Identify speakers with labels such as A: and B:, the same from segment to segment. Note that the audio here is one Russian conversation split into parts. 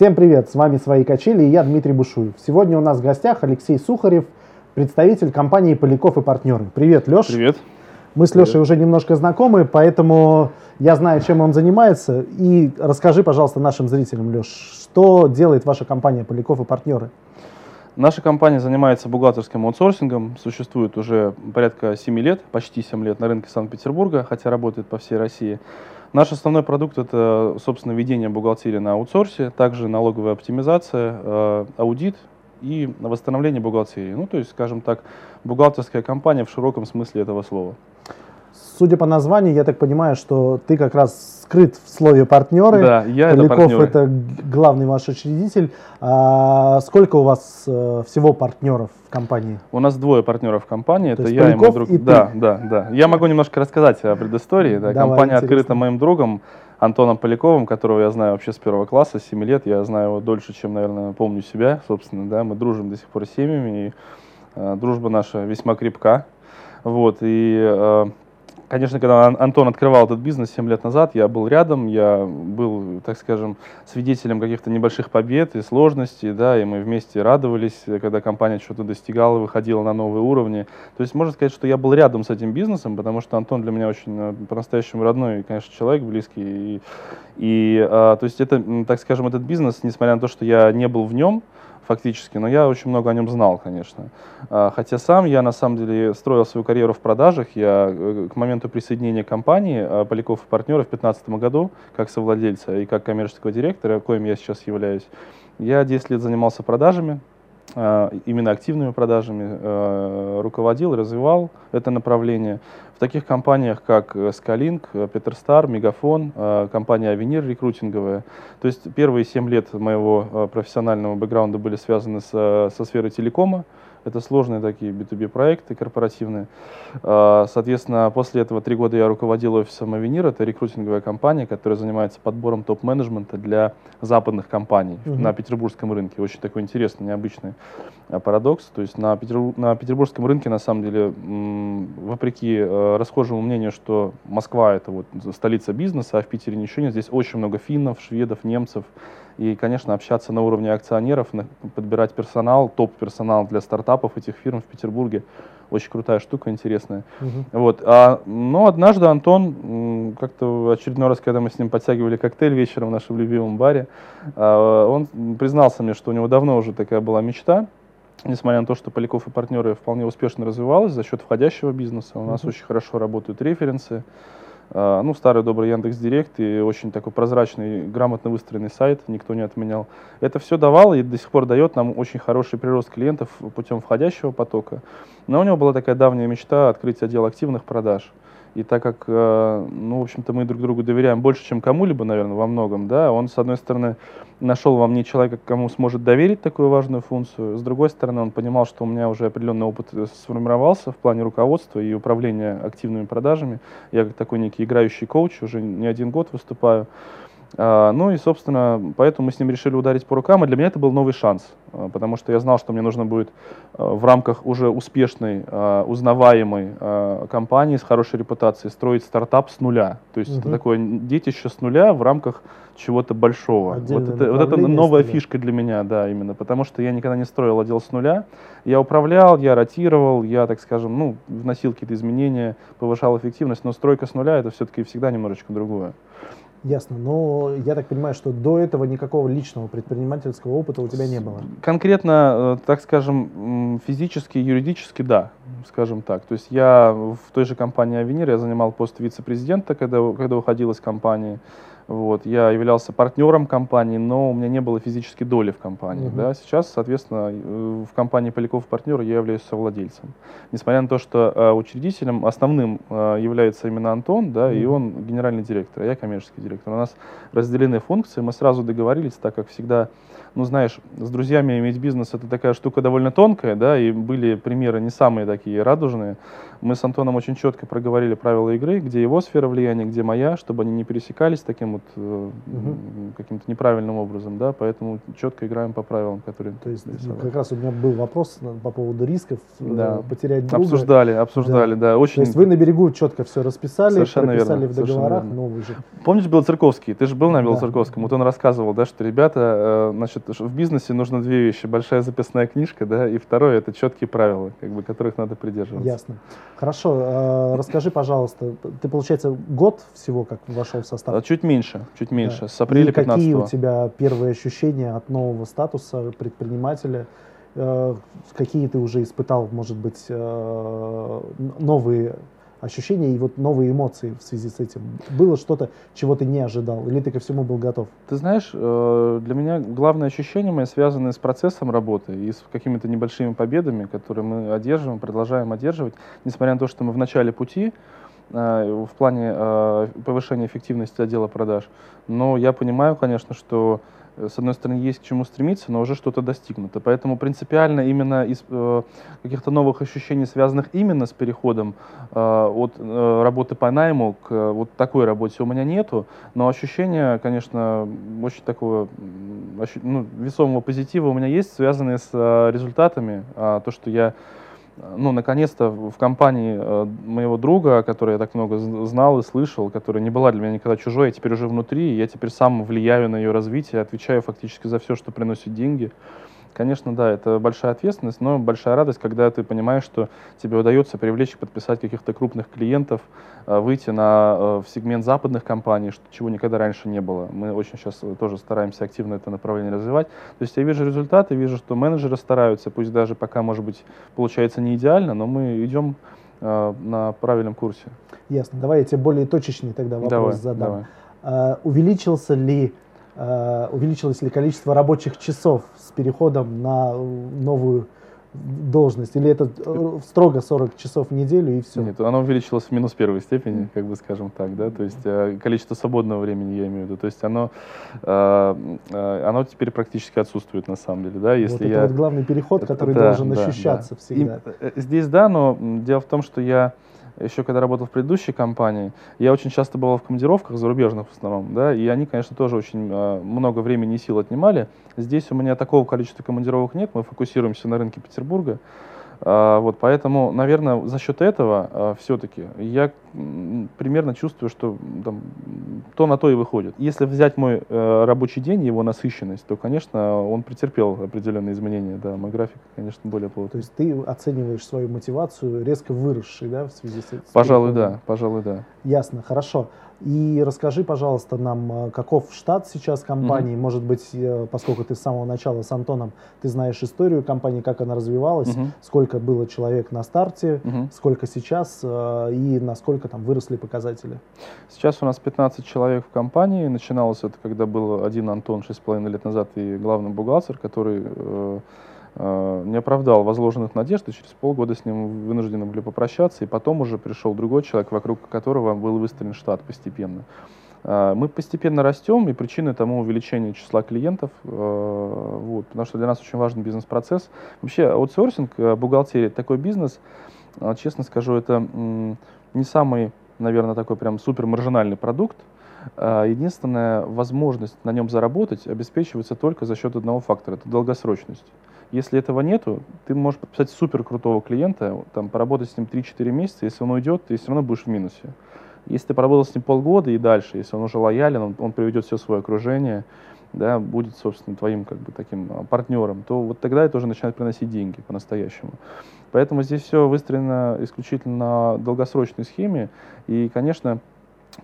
A: Всем привет, с вами «Свои качели» и я Дмитрий Бушуев. Сегодня у нас в гостях Алексей Сухарев, представитель компании «Поляков и партнеры». Привет, Леш.
B: Привет.
A: Мы с Лешей уже немножко знакомы, поэтому я знаю, чем он занимается. И расскажи, пожалуйста, нашим зрителям, Леш, что делает ваша компания «Поляков и партнеры»?
B: Наша компания занимается бухгалтерским аутсорсингом, существует уже порядка 7 лет, почти 7 лет на рынке Санкт-Петербурга, хотя работает по всей России. Наш основной продукт – это, собственно, ведение бухгалтерии на аутсорсе, также налоговая оптимизация, э, аудит и восстановление бухгалтерии. Ну, то есть, скажем так, бухгалтерская компания в широком смысле этого слова.
A: Судя по названию, я так понимаю, что ты как раз скрыт в слове партнеры.
B: Да, я
A: Поляков
B: это партнеры.
A: это главный ваш учредитель. А сколько у вас э, всего партнеров в компании?
B: У нас двое партнеров в компании,
A: То
B: это я и мой
A: Поляков
B: друг.
A: и ты?
B: да, да, да. Я могу немножко рассказать о предыстории. Да.
A: Давай,
B: Компания
A: интересно.
B: открыта моим другом Антоном Поляковым, которого я знаю вообще с первого класса, с 7 лет. Я знаю его дольше, чем, наверное, помню себя, собственно. Да. Мы дружим до сих пор с семьями, и э, дружба наша весьма крепка. Вот, и, э, конечно, когда Ан- Антон открывал этот бизнес 7 лет назад, я был рядом, я был, так скажем, свидетелем каких-то небольших побед и сложностей, да, и мы вместе радовались, когда компания что-то достигала, выходила на новые уровни. То есть можно сказать, что я был рядом с этим бизнесом, потому что Антон для меня очень э, по-настоящему родной, конечно, человек близкий. И, и, э, то есть это, так скажем, этот бизнес, несмотря на то, что я не был в нем, фактически, но я очень много о нем знал, конечно. А, Хотя сам я на самом деле строил свою карьеру в продажах. Я э, к моменту присоединения компании э, Поляков и партнеров в 2015 году, как совладельца и как коммерческого директора, коим я сейчас являюсь, я 10 лет занимался продажами, а, именно активными продажами, руководил, развивал это направление. Таких компаниях, как э, Skylink, э, Петерстар, Мегафон, э, компания Авенир рекрутинговая. То есть первые 7 лет моего профессионального бэкграунда были связаны с, э, со сферой телекома. Это сложные такие B2B проекты корпоративные. А, Соответственно, после этого три года я руководил офисом Авенир. Это рекрутинговая компания, которая занимается подбором топ-менеджмента для западных компаний
A: Мгм.
B: на петербургском рынке. Очень такой интересный, необычный а, парадокс. То есть на, Петербур- на петербургском рынке, на самом деле, вопреки э, расхожему мнению, что Москва это вот столица бизнеса, а в Питере ничего нет, здесь очень много финнов, шведов, немцев. И, конечно, общаться на уровне акционеров, подбирать персонал, топ-персонал для стартапов этих фирм в Петербурге. Очень крутая штука, интересная.
A: Мгм.
B: Вот. А, но однажды Антон, как-то очередной раз, когда мы с ним подтягивали коктейль вечером в нашем любимом баре, а, он признался мне, что у него давно уже такая была мечта, несмотря на то, что Поляков и партнеры вполне успешно развивалась за счет входящего бизнеса. У нас
A: Мгм.
B: очень хорошо работают референсы. А, Ну, старый добрый Яндекс Директ и очень такой прозрачный, грамотно выстроенный сайт, никто не отменял. Это все давало и до сих пор дает нам очень хороший прирост клиентов путем входящего потока. Но у него была такая давняя мечта открыть отдел активных продаж. И так как, э, ну, в общем-то, мы друг другу доверяем больше, чем кому-либо, наверное, во многом, да, он, с одной стороны, нашел во мне человека, кому сможет доверить такую важную функцию, с другой стороны, он понимал, что у меня уже определенный опыт э, сформировался в плане руководства и управления активными продажами. Я как такой некий играющий коуч, уже не один год выступаю. А, Ну и, собственно, поэтому мы с ним решили ударить по рукам, и для меня это был новый шанс, а, потому что я знал, что мне нужно будет а, в рамках уже успешной, узнаваемой компании с хорошей репутацией строить стартап с нуля. То есть это
A: Мгм.
B: такое детище с нуля в рамках чего-то большого. Вот это, вот это новая
A: нуля.
B: фишка для меня, да, именно, потому что я никогда не строил отдел с нуля. Я управлял, я ротировал, я, так скажем, ну, вносил какие-то изменения, повышал эффективность, но стройка с нуля это все-таки всегда немножечко другое.
A: Ясно. Но я так понимаю, что до этого никакого личного предпринимательского опыта у тебя не было.
B: Конкретно, э, так скажем, физически, юридически, да, скажем так. То есть я в той же компании Авенир, я занимал пост вице-президента, когда, когда уходил из компании. Вот, я являлся партнером компании, но у меня не было физической доли в компании.
A: Мгм.
B: Да. Сейчас, соответственно, э, в компании Поляков партнер я являюсь совладельцем. Несмотря на то, что э, учредителем основным э, является именно Антон, да, и
A: Мгм.
B: он генеральный директор, а я коммерческий директор. У нас разделены функции, мы сразу договорились, так как всегда ну, знаешь, с друзьями иметь бизнес это такая штука довольно тонкая, да, и были примеры не самые такие радужные. Мы с Антоном очень четко проговорили правила игры, где его сфера влияния, где моя, чтобы они не пересекались таким вот вот, э, каким-то неправильным образом, да, поэтому четко играем по правилам, которые...
A: То есть как раз у меня был вопрос по поводу рисков э,
B: да.
A: потерять друга.
B: Обсуждали, обсуждали, да. да очень...
A: То есть вы на берегу четко все расписали,
B: Совершенно
A: прописали
B: верно,
A: в договорах, но вы же...
B: Помнишь Белоцерковский? Ты же был на
A: Да.
B: Белоцерковском, вот он рассказывал, да, что ребята, э, значит, в бизнесе нужно две вещи. Большая записная книжка, да, и второе, это четкие правила, как бы, которых надо придерживаться.
A: Ясно. Хорошо, расскажи, пожалуйста, ты, получается, год всего как вошел в состав?
B: Чуть меньше, чуть меньше,
A: Да.
B: с апреля
A: И какие
B: 15
A: у тебя первые ощущения от нового статуса предпринимателя? Э, Какие ты уже испытал, может быть, э, новые ощущения и вот новые эмоции в связи с этим? Было что-то, чего ты не ожидал? Или ты ко всему был готов?
B: Ты знаешь, э, для меня главное ощущение мои связаны с процессом работы и с какими-то небольшими победами, которые мы одерживаем, продолжаем одерживать, несмотря на то, что мы в начале пути в плане э, повышения эффективности отдела продаж. Но я понимаю, конечно, что э, с одной стороны есть к чему стремиться, но уже что-то достигнуто. Поэтому принципиально именно из э, каких-то новых ощущений, связанных именно с переходом э, от э, работы по найму к э, вот такой работе у меня нету, но ощущение, конечно, очень такого ощу- ну, весомого позитива у меня есть, связанные с э, результатами. А, то, что я э, ну, наконец-то в компании э, моего друга, о которой я так много знал и слышал, которая не была для меня никогда чужой, я теперь уже внутри, я теперь сам влияю на ее развитие, отвечаю фактически за все, что приносит деньги. Конечно, да, это большая ответственность, но большая радость, когда ты понимаешь, что тебе удается привлечь и подписать каких-то крупных клиентов, э, выйти на, э, в сегмент западных компаний, чего никогда раньше не было. Мы очень сейчас тоже стараемся активно это направление развивать. То есть я вижу результаты, вижу, что менеджеры стараются, пусть даже пока, может быть, получается не идеально, но мы идем э, на правильном курсе.
A: Ясно. Давай я тебе более точечный тогда вопрос
B: давай,
A: задам.
B: давай.
A: А, увеличился ли, а, увеличилось ли количество рабочих часов с переходом на э, новую должность? Или это э, строго 40 часов в неделю и все?
B: Нет, оно увеличилось в минус первой степени, как бы скажем так, да, то есть э, количество свободного времени я имею в виду, то есть оно, э, э, оно теперь практически отсутствует на самом деле, да, если
A: вот это
B: я...
A: вот главный переход, который
B: да,
A: должен
B: да,
A: ощущаться
B: да.
A: всегда.
B: И, э, здесь да, но дело в том, что я еще когда работал в предыдущей компании, я очень часто бывал в командировках зарубежных в основном, да, и они, конечно, тоже очень э, много времени и сил отнимали. Здесь у меня такого количества командировок нет, мы фокусируемся на рынке Петербурга. А, вот, поэтому, наверное, за счет этого все-таки я примерно чувствую, что там, то на то и выходит. Если взять мой э, рабочий день, его насыщенность, то, конечно, он претерпел определенные изменения. Да, мой график, конечно, более плотный.
A: То есть ты оцениваешь свою мотивацию резко выросшей, да, в связи с этим?
B: Пожалуй, да, пожалуй, да.
A: Ясно, хорошо. И расскажи, пожалуйста, нам, э, каков штат сейчас компании? Может быть, э, поскольку ты с самого начала с Антоном, ты знаешь историю компании, как она развивалась,
B: Мгм.
A: сколько было человек на старте,
B: Мгм.
A: сколько сейчас э, и насколько там выросли показатели?
B: Сейчас у нас 15 человек в компании. Начиналось это, когда был один Антон 6,5 лет назад и главный бухгалтер, который э, э, не оправдал возложенных надежд, и через полгода с ним вынуждены были попрощаться, и потом уже пришел другой человек, вокруг которого был выстроен штат постепенно. Э, Мы постепенно растем, и причиной тому увеличение числа клиентов, э, вот, потому что для нас очень важен бизнес-процесс. Вообще, аутсорсинг, э, бухгалтерия, такой бизнес, э, честно скажу, это не самый, наверное, такой прям супер маржинальный продукт. Э, Единственная возможность на нем заработать обеспечивается только за счет одного фактора, это долгосрочность. Если этого нету, ты можешь подписать супер крутого клиента, там, поработать с ним 3-4 месяца, если он уйдет, ты все равно будешь в минусе. Если ты поработал с ним полгода и дальше, если он уже лоялен, он, он приведет все свое окружение, да, будет, собственно, твоим как бы таким а, партнером, то вот тогда это уже начинает приносить деньги по-настоящему. Поэтому здесь все выстроено исключительно на долгосрочной схеме. И, конечно,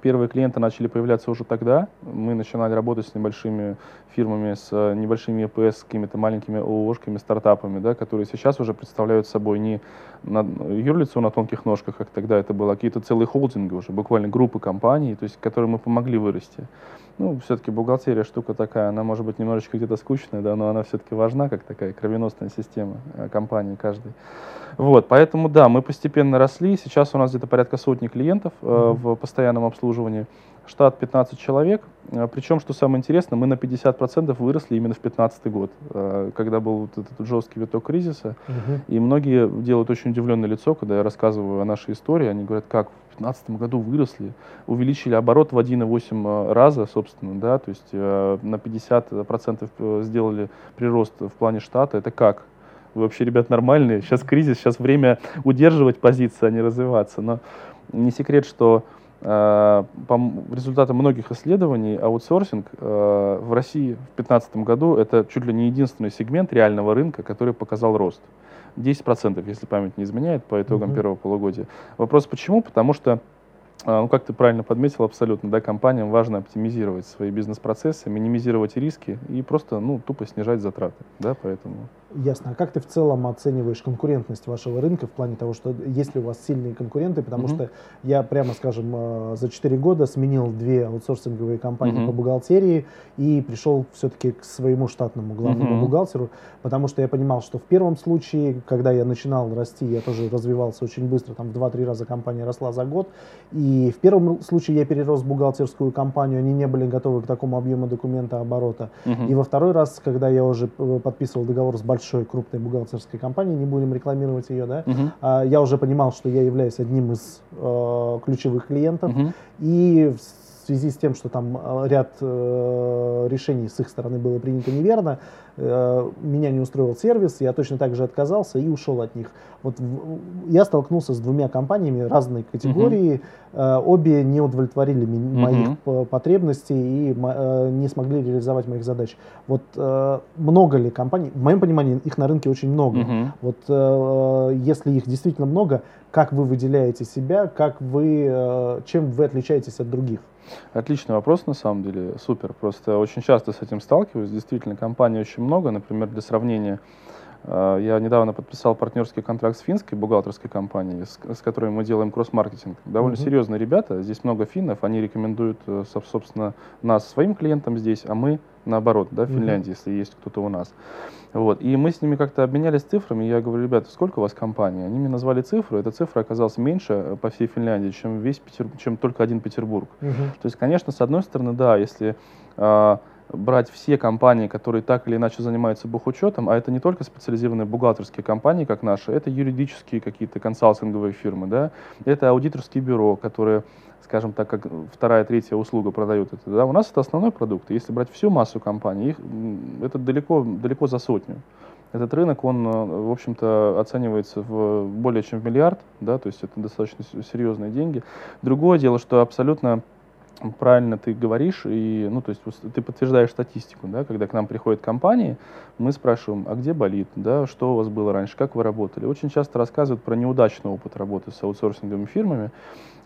B: первые клиенты начали появляться уже тогда. Мы начинали работать с небольшими фирмами, с э, небольшими ЕПС, с какими-то маленькими ООшками, стартапами, да, которые сейчас уже представляют собой не на, юрлицо на тонких ножках, как тогда это было, а какие-то целые холдинги уже, буквально группы компаний, то есть, которые мы помогли вырасти. Ну, все-таки бухгалтерия штука такая, она может быть немножечко где-то скучная, да, но она все-таки важна, как такая кровеносная система э, компании каждой. Вот, поэтому да, мы постепенно росли. Сейчас у нас где-то порядка сотни клиентов э, в постоянном обслуживании. Штат 15 человек. Э, Причем, что самое интересное, мы на 50% выросли именно в 2015 год, э, когда был вот этот жесткий виток кризиса.
A: Мгм.
B: И многие делают очень удивленное лицо, когда я рассказываю о нашей истории. Они говорят, как в 2015 году выросли, увеличили оборот в 1,8 раза, собственно, да, то есть на 50% э, сделали прирост в плане штата. Это как? Вы вообще, ребят, нормальные? Сейчас кризис, сейчас время удерживать позиции, а не развиваться. Но не секрет, что по м- результатам многих исследований аутсорсинг э, в России в 2015 году это чуть ли не единственный сегмент реального рынка, который показал рост. 10%, если память не изменяет, по итогам
A: Мгм.
B: первого полугодия. Вопрос почему? Потому что, а, ну, как ты правильно подметил, абсолютно, да, компаниям важно оптимизировать свои бизнес-процессы, минимизировать риски и просто, ну, тупо снижать затраты, да, поэтому...
A: Ясно. А как ты в целом оцениваешь конкурентность вашего рынка в плане того, что есть ли у вас сильные конкуренты? Потому
B: Мгм.
A: что я, прямо скажем, э, за 4 года сменил две аутсорсинговые компании
B: Мгм.
A: по бухгалтерии и пришел все-таки к своему штатному главному
B: Мгм.
A: бухгалтеру, потому что я понимал, что в первом случае, когда я начинал расти, я тоже развивался очень быстро, там в 2-3 раза компания росла за год, и в первом случае я перерос в бухгалтерскую компанию, они не были готовы к такому объему документа оборота.
B: Мгм.
A: И во второй раз, когда я уже э, подписывал договор с большой крупной бухгалтерской компанией, не будем рекламировать ее, да,
B: Мгм.
A: а, я уже понимал, что я являюсь одним из э, ключевых клиентов.
B: Мгм.
A: И в связи с тем, что там э, ряд э, решений с их стороны было принято неверно, э, меня не устроил сервис, я точно так же отказался и ушел от них. Вот в- я столкнулся с двумя компаниями разной категории, э, обе не удовлетворили ми-
B: Мгм.
A: моих потребностей и э, не смогли реализовать моих задач. Вот э, много ли компаний, в моем понимании их на рынке очень много.
B: Мгм.
A: Вот э, если их действительно много, как вы выделяете себя, как вы, э, чем вы отличаетесь от других?
B: Отличный вопрос, на самом деле, супер. Просто очень часто с этим сталкиваюсь. Действительно, компаний очень много. Например, для сравнения, э, я недавно подписал партнерский контракт с финской бухгалтерской компанией, с, с которой мы делаем кросс-маркетинг. Довольно
A: Мгм.
B: серьезные ребята. Здесь много финнов. Они рекомендуют, э, соб- собственно, нас своим клиентам здесь, а мы наоборот, да, в. Финляндии, если есть кто-то у нас. Вот. И мы с ними как-то обменялись цифрами. Я говорю, ребята, сколько у вас компаний? Они мне назвали цифру. Эта цифра оказалась меньше э, по всей Финляндии, чем, весь Петер... чем только один Петербург.
A: Мгм.
B: То есть, конечно, с одной стороны, да, если а, брать все компании, которые так или иначе занимаются бухучетом, а это не только специализированные бухгалтерские компании, как наши, это юридические какие-то консалтинговые фирмы, да, это аудиторские бюро, которые, скажем так, как вторая, третья услуга продают это, да, у нас это основной продукт. Если брать всю массу компаний, их, это далеко, далеко за сотню. Этот рынок, он, э, в общем-то, оценивается в более чем в миллиард, да, то есть это достаточно серьезные деньги. Другое дело, что абсолютно правильно ты говоришь, и, ну, то есть ты подтверждаешь статистику, да, когда к нам приходят компании, мы спрашиваем, а где болит, да, что у вас было раньше, как вы работали. Очень часто рассказывают про неудачный опыт работы с аутсорсинговыми фирмами.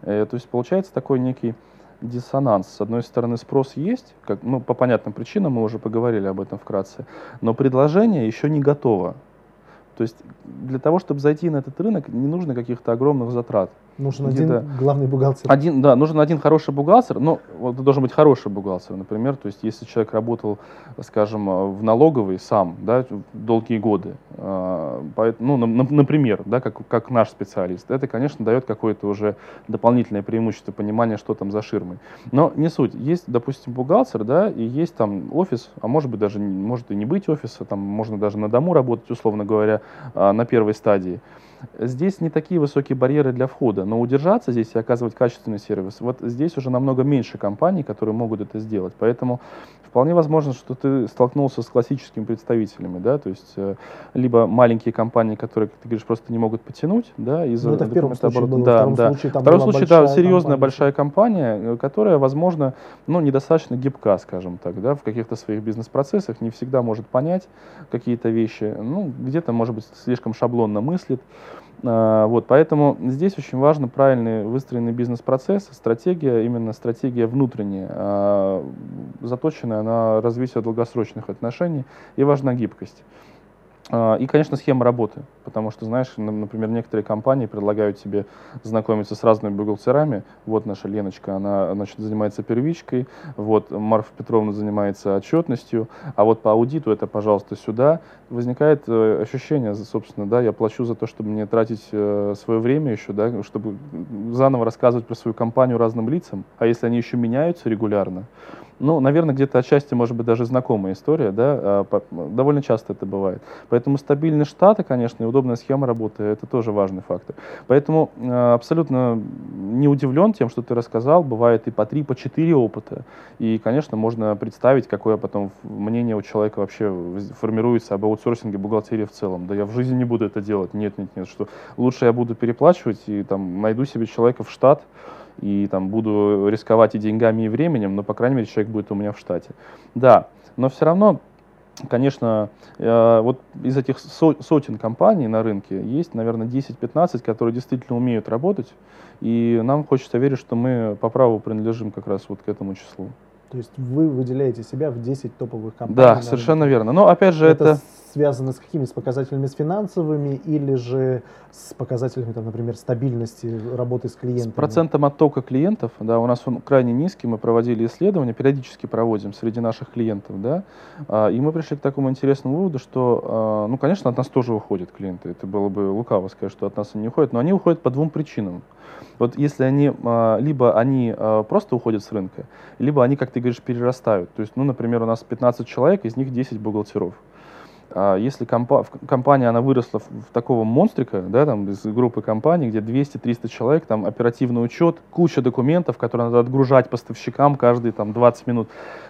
B: Э, то есть получается такой некий диссонанс. С одной стороны, спрос есть, как, ну, по понятным причинам, мы уже поговорили об этом вкратце, но предложение еще не готово. То есть для того, чтобы зайти на этот рынок, не нужно каких-то огромных затрат.
A: Нужен один главный бухгалтер.
B: Один, да, нужен один хороший бухгалтер, но вот должен быть хороший бухгалтер, например, то есть если человек работал, скажем, э, в налоговой сам, да, долгие годы, э, поэтому, ну, на- на- например, да, как, как наш специалист, это, конечно, дает какое-то уже дополнительное преимущество, понимание, что там за ширмой. Но не суть. Есть, допустим, бухгалтер, да, и есть там офис, а может быть даже, может и не быть офиса, там можно даже на дому работать, условно говоря, а, на первой стадии. Здесь не такие высокие барьеры для входа, но удержаться здесь и оказывать качественный сервис, вот здесь уже намного меньше компаний, которые могут это сделать. Поэтому вполне возможно, что ты столкнулся с классическими представителями, да, то есть э, либо маленькие компании, которые, как ты говоришь, просто не могут потянуть, да, из-за
A: Ну, это в первом случае было,
B: Да,
A: втором
B: да.
A: случае там
B: Второй
A: была
B: случай, да, серьезная
A: компания.
B: большая компания, э, которая, возможно, ну, недостаточно гибка, скажем так, да, в каких-то своих бизнес-процессах, не всегда может понять какие-то вещи, ну, где-то, может быть, слишком шаблонно мыслит. А, Вот, поэтому здесь очень важно правильный выстроенный бизнес-процесс, стратегия, именно стратегия внутренняя, а, заточенная на развитие долгосрочных отношений, и важна гибкость. А, и, конечно, схема работы, потому что, знаешь, например, некоторые компании предлагают тебе знакомиться с разными бухгалтерами. Вот наша Леночка, она значит, занимается первичкой, вот Марфа Петровна занимается отчетностью, а вот по аудиту это, пожалуйста, сюда. Возникает э, ощущение, собственно, да, я плачу за то, чтобы мне тратить э, свое время еще, да, чтобы заново рассказывать про свою компанию разным лицам, а если они еще меняются регулярно, ну, наверное, где-то отчасти, может быть, даже знакомая история, да, а, довольно часто это бывает. Поэтому стабильность штата, конечно, и удобная схема работы, это тоже важный фактор. Поэтому а, абсолютно не удивлен тем, что ты рассказал, бывает и по три, по четыре опыта. И, конечно, можно представить, какое потом мнение у человека вообще формируется об аутсорсинге бухгалтерии в целом. Да я в жизни не буду это делать. Нет, нет, нет, что лучше я буду переплачивать и там найду себе человека в штат, и там буду рисковать и деньгами, и временем, но, по крайней мере, человек будет у меня в штате. Да, но все равно, конечно, э, вот из этих сотен компаний на рынке есть, наверное, 10-15, которые действительно умеют работать, и нам хочется верить, что мы по праву принадлежим как раз вот к этому числу.
A: То есть вы выделяете себя в 10 топовых компаний.
B: Да, совершенно верно. Но опять же это... это
A: связано с какими? С показателями с финансовыми или же с показателями, там, например, стабильности работы с клиентами? С
B: процентом оттока клиентов, да, у нас он крайне низкий, мы проводили исследования, периодически проводим среди наших клиентов, да, а, и мы пришли к такому интересному выводу, что, а, ну, конечно, от нас тоже уходят клиенты, это было бы лукаво сказать, что от нас они не уходят, но они уходят по двум причинам. Вот если они, а, либо они просто уходят с рынка, либо они, как ты говоришь, перерастают. То есть, ну, например, у нас 15 человек, из них 10 бухгалтеров. А если компа компания она выросла в, в такого монстрика, да, там из группы компаний, где 200-300 человек, там оперативный учет, куча документов, которые надо отгружать поставщикам каждые там 20 минут,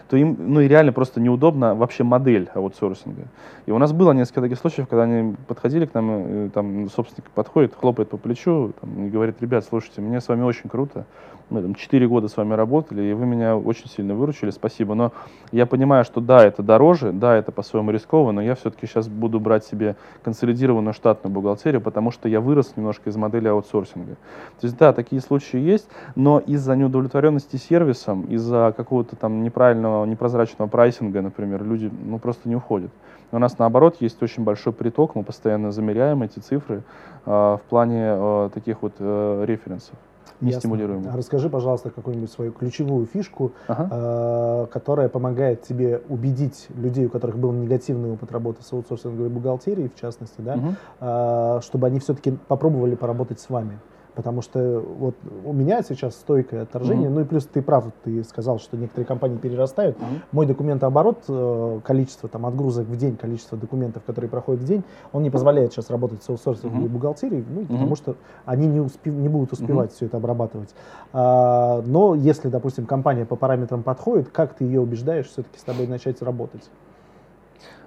B: то им, ну и реально просто неудобно вообще модель аутсорсинга. И у нас было несколько таких случаев, когда они подходили к нам, и, там собственник подходит, хлопает по плечу там, и говорит, ребят, слушайте, мне с вами очень круто, мы там 4 года с вами работали, и вы меня очень сильно выручили, спасибо. Но я понимаю, что да, это дороже, да, это по-своему рисково, но я все-таки сейчас буду брать себе консолидированную штатную бухгалтерию, потому что я вырос немножко из модели аутсорсинга. То есть да, такие случаи есть, но из-за неудовлетворенности сервисом, из-за какого-то там неправильного, непрозрачного прайсинга, например, люди ну, просто не уходят. У нас наоборот есть очень большой приток, мы постоянно замеряем эти цифры э, в плане э, таких вот э, референсов не стимулируем.
A: А расскажи, пожалуйста, какую-нибудь свою ключевую фишку, ага. э, которая помогает тебе убедить людей, у которых был негативный опыт работы с аутсорсинговой бухгалтерией, в частности, да, угу. э, чтобы они все-таки попробовали поработать с вами. Потому что вот у меня сейчас стойкое отторжение, mm-hmm. ну и плюс ты прав, ты сказал, что некоторые компании перерастают. Mm-hmm. Мой документооборот, э, количество там отгрузок в день, количество документов, которые проходят в день, он не позволяет сейчас работать с аутсорсинговой mm-hmm. бухгалтерией, ну, mm-hmm. потому что они не, успе- не будут успевать mm-hmm. все это обрабатывать. А, но если, допустим, компания по параметрам подходит, как ты ее убеждаешь все-таки с тобой начать работать?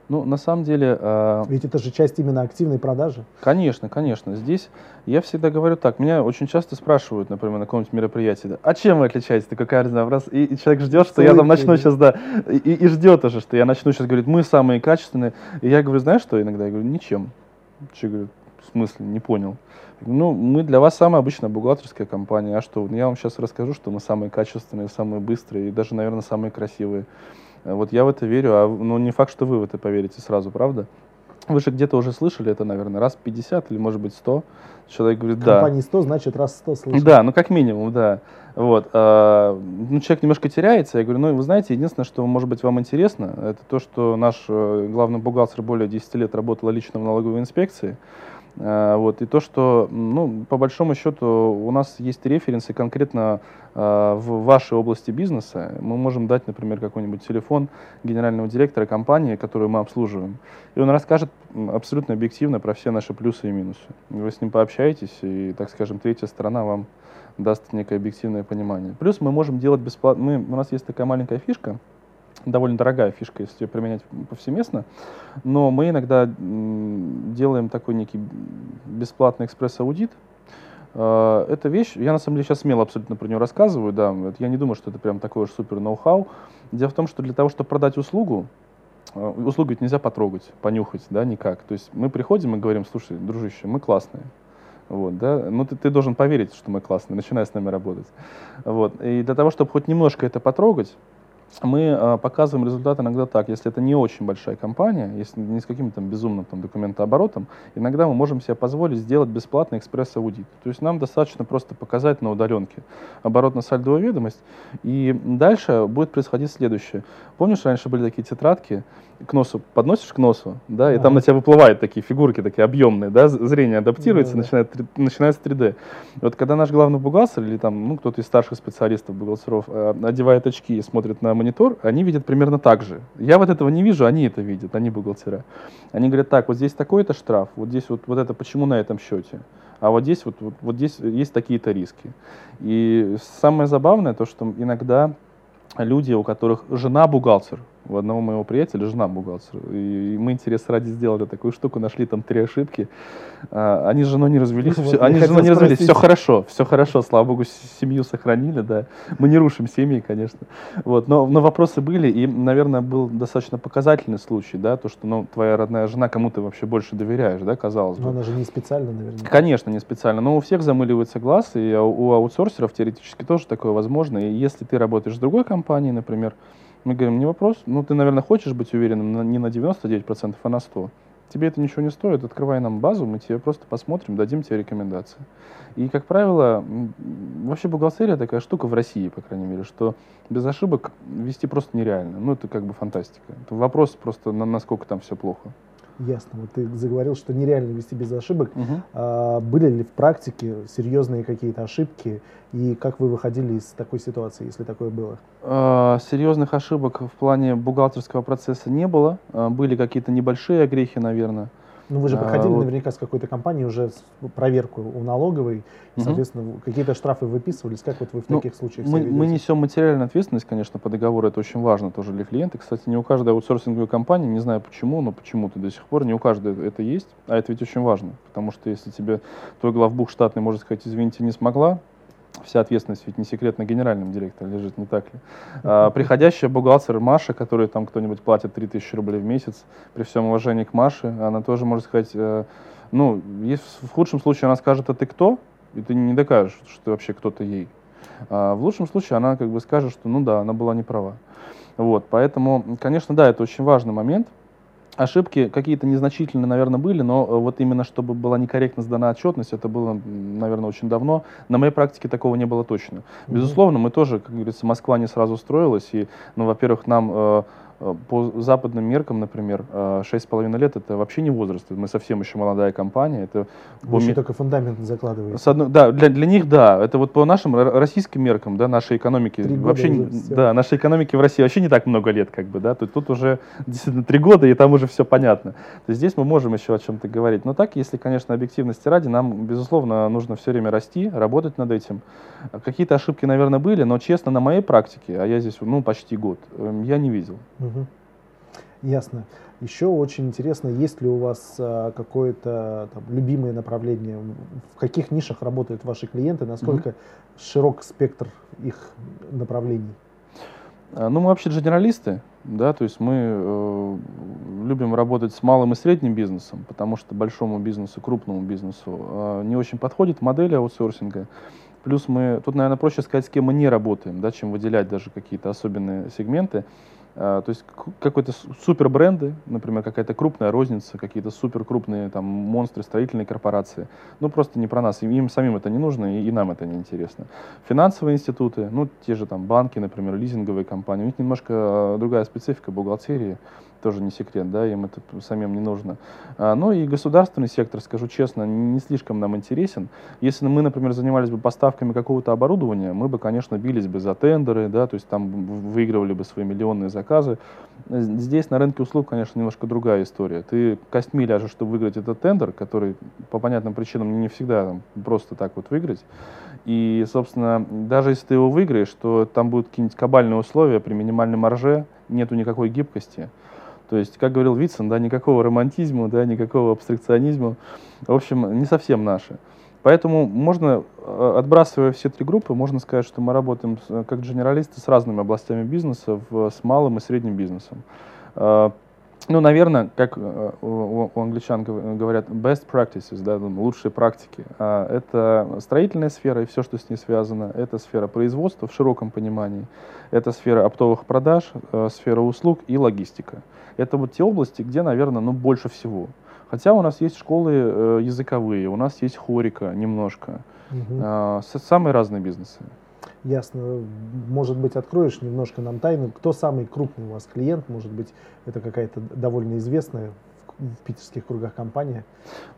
B: Ну, на самом деле... Э,
A: Ведь это же часть именно активной продажи.
B: Конечно, конечно. Здесь я всегда говорю так. Меня очень часто спрашивают, например, на каком-нибудь мероприятии, да, а чем вы отличаетесь? Ты какая разнообразие? И, и человек ждет, что Целый я там начну сейчас, да, и, и ждет уже, что я начну сейчас говорить, мы самые качественные. И я говорю, знаешь что иногда? Я говорю, ничем. Человек говорит, в смысле, не понял. Ну, мы для вас самая обычная бухгалтерская компания. А что? Я вам сейчас расскажу, что мы самые качественные, самые быстрые и даже, наверное, самые красивые. Вот я в это верю, а ну, не факт, что вы в это поверите сразу, правда? Вы же где-то уже слышали это, наверное, раз 50 или, может быть, 100. Человек говорит, да.
A: Компании 100, значит, раз 100 слышал.
B: Да, ну как минимум, да. Вот. А, ну, человек немножко теряется. Я говорю, ну, вы знаете, единственное, что, может быть, вам интересно, это то, что наш э, главный бухгалтер более 10 лет работал лично в налоговой инспекции. А, вот, и то, что, ну, по большому счету, у нас есть референсы конкретно а, в вашей области бизнеса. Мы можем дать, например, какой-нибудь телефон генерального директора компании, которую мы обслуживаем. И он расскажет абсолютно объективно про все наши плюсы и минусы. Вы с ним пообщаетесь, и, так скажем, третья сторона вам даст некое объективное понимание. Плюс мы можем делать бесплатно. Мы, у нас есть такая маленькая фишка, довольно дорогая фишка, если ее применять повсеместно, но мы иногда делаем такой некий бесплатный экспресс-аудит. А, эта вещь, я на самом деле сейчас смело абсолютно про нее рассказываю, да, я не думаю, что это прям такой уж супер ноу-хау. Дело в том, что для того, чтобы продать услугу, а, услугу ведь нельзя потрогать, понюхать, да, никак. То есть мы приходим и говорим, слушай, дружище, мы классные, вот, да? Ну, ты, ты должен поверить, что мы классные, начинай с нами работать. Вот. И для того, чтобы хоть немножко это потрогать, мы э, показываем результат иногда так, если это не очень большая компания, если не с каким-то там безумным там, документооборотом, иногда мы можем себе позволить сделать бесплатный экспресс-аудит. То есть нам достаточно просто показать на удаленке оборотно-сальдовую ведомость, и дальше будет происходить следующее. Помнишь, раньше были такие тетрадки, к носу подносишь к носу, да, и а. там на тебя выплывают такие фигурки, такие объемные, да, зрение адаптируется, да, начинает, начинается 3D. Вот когда наш главный бухгалтер или там, ну, кто-то из старших специалистов, бухгалтеров, э, одевает очки и смотрит на монитор, они видят примерно так же. Я вот этого не вижу, они это видят, они бухгалтера. Они говорят, так, вот здесь такой-то штраф, вот здесь вот, вот это почему на этом счете? А вот здесь вот, вот, вот здесь есть такие-то риски. И самое забавное то, что иногда люди, у которых жена бухгалтер, у одного моего приятеля жена бухгалтер. И мы интерес ради сделали такую штуку, нашли там три ошибки. А, они с женой не развелись, вот, все, они с женой не развелись, все хорошо, все хорошо, слава богу, семью сохранили, да. Мы не рушим семьи, конечно. Вот, но, но вопросы были, и, наверное, был достаточно показательный случай, да, то, что, ну, твоя родная жена, кому ты вообще больше доверяешь, да, казалось бы.
A: Но она же не специально, наверное.
B: Конечно, не специально, но у всех замыливается глаз, и у аутсорсеров теоретически тоже такое возможно, и если ты работаешь с другой компанией, например, мы говорим, не вопрос, ну ты, наверное, хочешь быть уверенным не на 99%, а на 100%. Тебе это ничего не стоит, открывай нам базу, мы тебе просто посмотрим, дадим тебе рекомендации. И, как правило, вообще бухгалтерия такая штука в России, по крайней мере, что без ошибок вести просто нереально. Ну, это как бы фантастика. Это вопрос просто, на, насколько там все плохо.
A: Ясно. Вот ты заговорил, что нереально вести без ошибок. Угу. А, были ли в практике серьезные какие-то ошибки? И как вы выходили из такой ситуации, если такое было?
B: А, серьезных ошибок в плане бухгалтерского процесса не было. А, были какие-то небольшие огрехи, наверное.
A: Ну, вы же проходили а, наверняка с какой-то компанией уже проверку у налоговой, угу. соответственно, какие-то штрафы выписывались. Как вот вы в ну, таких случаях
B: мы, мы несем материальную ответственность, конечно, по договору, это очень важно тоже для клиента. Кстати, не у каждой аутсорсинговой компании, не знаю почему, но почему-то до сих пор не у каждой это есть, а это ведь очень важно, потому что если тебе твой главбух штатный может сказать, извините, не смогла, вся ответственность ведь не секрет на генеральном директоре лежит, не так ли? А, приходящая бухгалтер Маша, которой там кто-нибудь платит 3000 рублей в месяц, при всем уважении к Маше, она тоже может сказать, э, ну, если в худшем случае она скажет, а ты кто? И ты не докажешь, что ты вообще кто-то ей. А в лучшем случае она как бы скажет, что ну да, она была не права. Вот, поэтому, конечно, да, это очень важный момент – Ошибки какие-то незначительные, наверное, были, но э, вот именно чтобы была некорректно сдана отчетность, это было, наверное, очень давно. На моей практике такого не было точно. Безусловно, мы тоже, как говорится, Москва не сразу строилась, и, ну, во-первых, нам э, Э, по западным меркам, например, 6,5 э, лет это вообще не возраст. Мы совсем еще молодая компания. Это
A: Вы еще только фундамент закладываете. С
B: одной, да, для, для них да. Это вот по нашим российским меркам, да, нашей экономики. Вообще, да, нашей экономики в России вообще не так много лет, как бы, да. Тут, тут уже действительно три года, и там уже все понятно. То есть здесь мы можем еще о чем-то говорить. Но так, если, конечно, объективности ради, нам, безусловно, нужно все время расти, работать над этим. Какие-то ошибки, наверное, были, но честно, на моей практике, а я здесь, ну, почти год, эм, я не видел.
A: Угу. Ясно. Еще очень интересно, есть ли у вас а, какое-то там, любимое направление, в каких нишах работают ваши клиенты, насколько угу. широк спектр их направлений?
B: А, ну, мы вообще генералисты, да, то есть мы э, любим работать с малым и средним бизнесом, потому что большому бизнесу, крупному бизнесу э, не очень подходит модель аутсорсинга. Плюс мы, тут, наверное, проще сказать, с кем мы не работаем, да, чем выделять даже какие-то особенные сегменты. А, то есть какой-то супер бренды, например, какая-то крупная розница, какие-то супер крупные там монстры, строительные корпорации. Ну, просто не про нас. Им, им самим это не нужно, и, и нам это не интересно. Финансовые институты, ну, те же там банки, например, лизинговые компании, у них немножко а, другая специфика бухгалтерии тоже не секрет, да, им это самим не нужно. А, ну и государственный сектор, скажу честно, не слишком нам интересен. Если мы, например, занимались бы поставками какого-то оборудования, мы бы, конечно, бились бы за тендеры, да, то есть там выигрывали бы свои миллионные заказы. Здесь на рынке услуг, конечно, немножко другая история. Ты костьми ляжешь, чтобы выиграть этот тендер, который по понятным причинам не всегда там, просто так вот выиграть. И, собственно, даже если ты его выиграешь, то там будут какие-нибудь кабальные условия при минимальной марже, нету никакой гибкости. То есть, как говорил Витсон, да, никакого романтизма, да, никакого абстракционизма. В общем, не совсем наши. Поэтому можно, э, отбрасывая все три группы, можно сказать, что мы работаем как генералисты с разными областями бизнеса, в, с малым и средним бизнесом. Ну, наверное, как э, у, у англичан говорят, best practices, да, лучшие практики. А это строительная сфера и все, что с ней связано. Это сфера производства в широком понимании. Это сфера оптовых продаж, э, сфера услуг и логистика. Это вот те области, где, наверное, ну, больше всего. Хотя у нас есть школы э, языковые, у нас есть хорика немножко. Угу. Самые разные бизнесы.
A: Ясно. Может быть, откроешь немножко нам тайну, кто самый крупный у вас клиент? Может быть, это какая-то довольно известная в питерских кругах компания?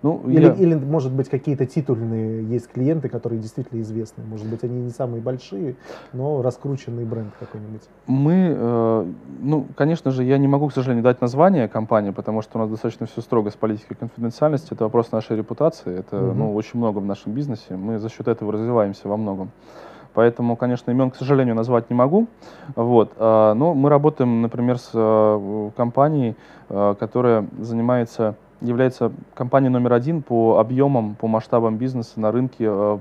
A: Ну, или, я... или, может быть, какие-то титульные есть клиенты, которые действительно известны? Может быть, они не самые большие, но раскрученный бренд какой-нибудь?
B: Мы, э, ну, конечно же, я не могу, к сожалению, дать название компании, потому что у нас достаточно все строго с политикой конфиденциальности. Это вопрос нашей репутации. Это, угу. ну, очень много в нашем бизнесе. Мы за счет этого развиваемся во многом. Поэтому, конечно, имен, к сожалению, назвать не могу. Вот. А, но мы работаем, например, с э, компанией, э, которая занимается является компанией номер один по объемам, по масштабам бизнеса на рынке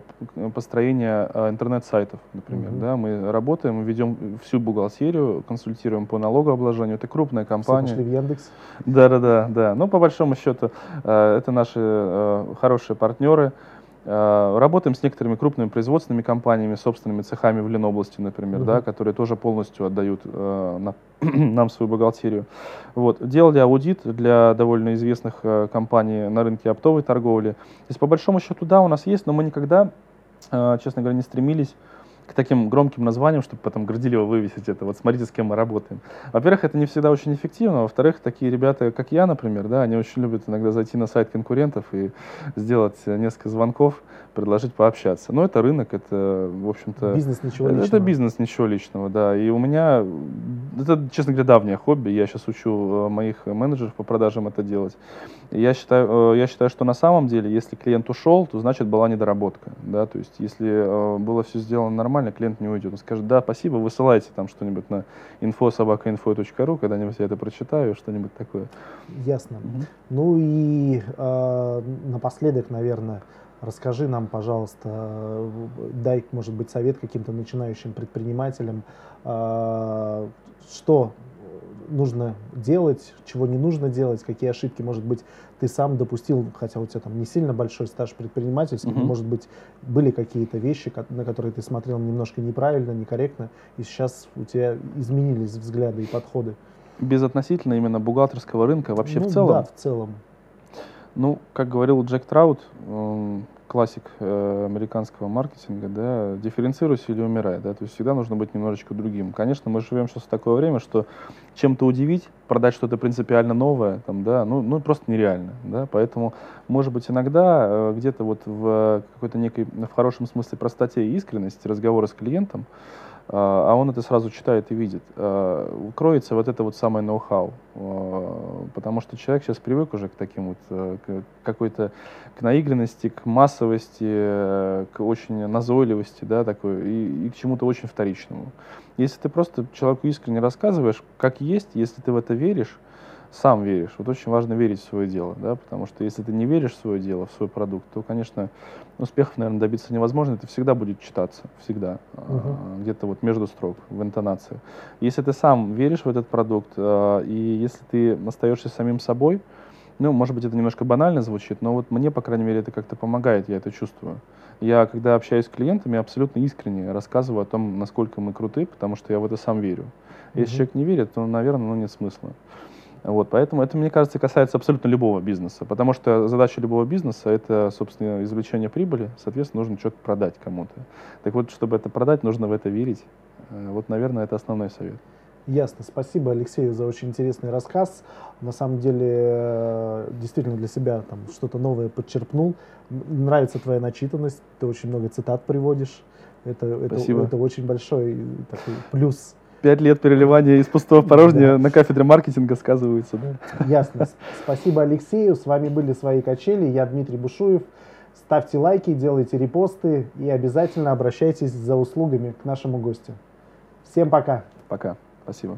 B: построения интернет-сайтов, например. Mm-hmm. Да, мы работаем, ведем всю бухгалтерию, консультируем по налогообложению. Это крупная компания. Все
A: пошли в Яндекс?
B: Да, да, да, да. Но по большому счету это наши хорошие партнеры. Э, работаем с некоторыми крупными производственными компаниями, собственными цехами в Ленобласти, например, mm-hmm. да, которые тоже полностью отдают э, на, нам свою бухгалтерию. Вот. Делали аудит для довольно известных э, компаний на рынке оптовой торговли. То есть, по большому счету, да, у нас есть, но мы никогда, э, честно говоря, не стремились к таким громким названиям, чтобы потом горделиво вывесить это. Вот смотрите, с кем мы работаем. Во-первых, это не всегда очень эффективно. Во-вторых, такие ребята, как я, например, да, они очень любят иногда зайти на сайт конкурентов и сделать несколько звонков, предложить пообщаться. Но это рынок, это, в общем-то...
A: Бизнес ничего личного.
B: Это бизнес ничего личного, да. И у меня, это, честно говоря, давнее хобби. Я сейчас учу э, моих менеджеров по продажам это делать. Я считаю, э, я считаю, что на самом деле, если клиент ушел, то значит была недоработка. Да? То есть, если э, было все сделано нормально, клиент не уйдет. Он скажет, да, спасибо, высылайте там что-нибудь на info.sobaka.info.ru, когда-нибудь я это прочитаю, что-нибудь такое.
A: Ясно. Угу. Ну и э, напоследок, наверное, Расскажи нам, пожалуйста, дай, может быть, совет каким-то начинающим предпринимателям, а, что нужно делать, чего не нужно делать, какие ошибки, может быть, ты сам допустил, хотя у тебя там не сильно большой стаж предпринимательский, mm-hmm. может быть, были какие-то вещи, на которые ты смотрел немножко неправильно, некорректно, и сейчас у тебя изменились взгляды и подходы.
B: Безотносительно именно бухгалтерского рынка вообще ну, в целом?
A: Да, в целом.
B: Ну, как говорил Джек Траут, классик э, американского маркетинга, да, дифференцируйся или умирай, да, то есть всегда нужно быть немножечко другим. Конечно, мы живем сейчас в такое время, что чем-то удивить, продать что-то принципиально новое, там, да, ну, ну просто нереально, да, поэтому, может быть, иногда э, где-то вот в какой-то некой, в хорошем смысле простоте и искренности разговора с клиентом, а, а он это сразу читает и видит. А, кроется вот это вот самое ноу-хау, а, потому что человек сейчас привык уже к таким вот, э, к какой-то, к наигранности, к массовости, э, к очень назойливости, да, такой, и, и к чему-то очень вторичному. Если ты просто человеку искренне рассказываешь, как есть, если ты в это веришь, сам веришь. Вот очень важно верить в свое дело, да, потому что если ты не веришь в свое дело, в свой продукт, то, конечно, успехов, наверное, добиться невозможно. Это всегда будет читаться, всегда, uh-huh. где-то вот между строк, в интонации. Если ты сам веришь в этот продукт, а, и если ты остаешься самим собой, ну, может быть, это немножко банально звучит, но вот мне, по крайней мере, это как-то помогает, я это чувствую. Я, когда общаюсь с клиентами, абсолютно искренне рассказываю о том, насколько мы круты, потому что я в это сам верю. Если uh-huh. человек не верит, то, наверное, ну, нет смысла. Вот, поэтому это, мне кажется, касается абсолютно любого бизнеса, потому что задача любого бизнеса – это, собственно, извлечение прибыли, соответственно, нужно что-то продать кому-то. Так вот, чтобы это продать, нужно в это верить. Э, вот, наверное, это основной совет.
A: Ясно. Спасибо Алексею за очень интересный рассказ. На самом деле, э, действительно для себя там что-то новое подчерпнул. Нравится твоя начитанность, ты очень много цитат приводишь. Это, это, это очень большой такой плюс
B: пять лет переливания из пустого в порожнее на кафедре маркетинга сказываются.
A: Да? Ясно. Спасибо Алексею. С вами были «Свои качели». Я Дмитрий Бушуев. Ставьте лайки, делайте репосты и обязательно обращайтесь за услугами к нашему гостю. Всем пока.
B: Пока. Спасибо.